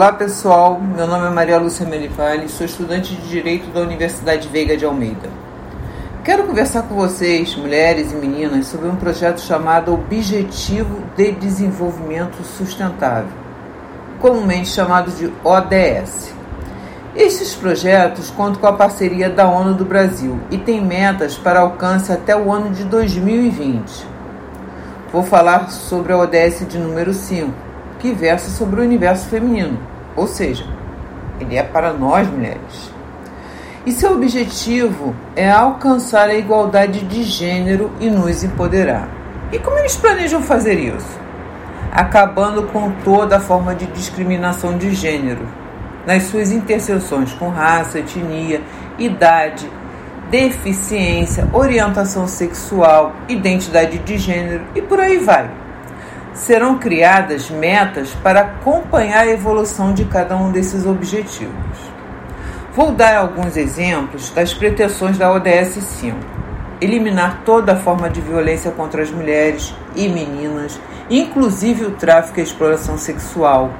Olá pessoal, meu nome é Maria Lúcia Melipali, sou estudante de Direito da Universidade Veiga de Almeida. Quero conversar com vocês, mulheres e meninas, sobre um projeto chamado Objetivo de Desenvolvimento Sustentável, comumente chamado de ODS. Estes projetos contam com a parceria da ONU do Brasil e têm metas para alcance até o ano de 2020. Vou falar sobre a ODS de número 5 que versa sobre o universo feminino, ou seja, ele é para nós mulheres. E seu objetivo é alcançar a igualdade de gênero e nos empoderar. E como eles planejam fazer isso? Acabando com toda forma de discriminação de gênero, nas suas interseções com raça, etnia, idade, deficiência, orientação sexual, identidade de gênero e por aí vai serão criadas metas para acompanhar a evolução de cada um desses objetivos. Vou dar alguns exemplos das pretensões da ODS 5. Eliminar toda forma de violência contra as mulheres e meninas, inclusive o tráfico e a exploração sexual.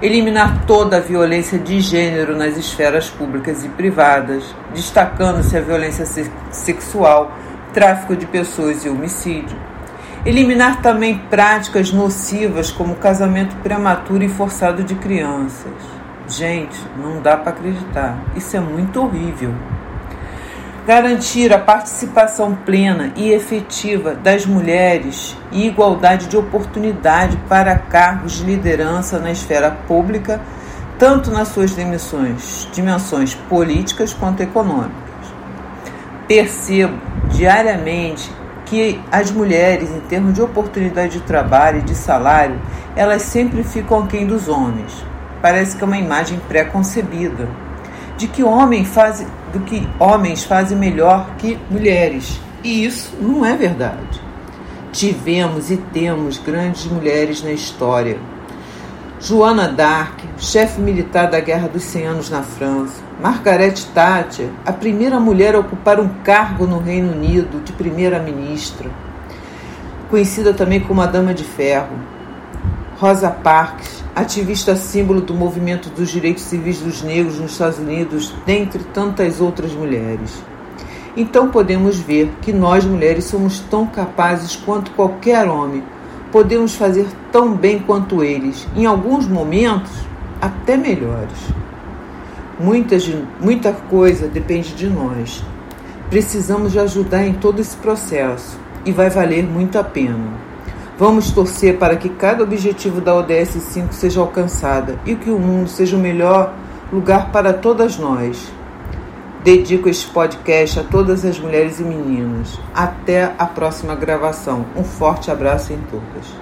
Eliminar toda a violência de gênero nas esferas públicas e privadas, destacando-se a violência sexual, tráfico de pessoas e homicídio Eliminar também práticas nocivas como casamento prematuro e forçado de crianças. Gente, não dá para acreditar. Isso é muito horrível. Garantir a participação plena e efetiva das mulheres e igualdade de oportunidade para cargos de liderança na esfera pública, tanto nas suas dimensões, dimensões políticas quanto econômicas. Percebo diariamente que as mulheres, em termos de oportunidade de trabalho e de salário, elas sempre ficam aquém dos homens. Parece que é uma imagem pré-concebida de que homem faz, do que homens fazem melhor que mulheres. E isso não é verdade. Tivemos e temos grandes mulheres na história. Joana d'Arc, chefe militar da Guerra dos 100 Anos na França, Margaret Thatcher, a primeira mulher a ocupar um cargo no Reino Unido de primeira-ministra, conhecida também como a Dama de Ferro. Rosa Parks, ativista símbolo do movimento dos direitos civis dos negros nos Estados Unidos, dentre tantas outras mulheres. Então podemos ver que nós mulheres somos tão capazes quanto qualquer homem, podemos fazer tão bem quanto eles, em alguns momentos até melhores. Muitas, muita coisa depende de nós. Precisamos de ajudar em todo esse processo e vai valer muito a pena. Vamos torcer para que cada objetivo da ODS 5 seja alcançada e que o mundo seja o melhor lugar para todas nós. Dedico este podcast a todas as mulheres e meninas. Até a próxima gravação. Um forte abraço em todas.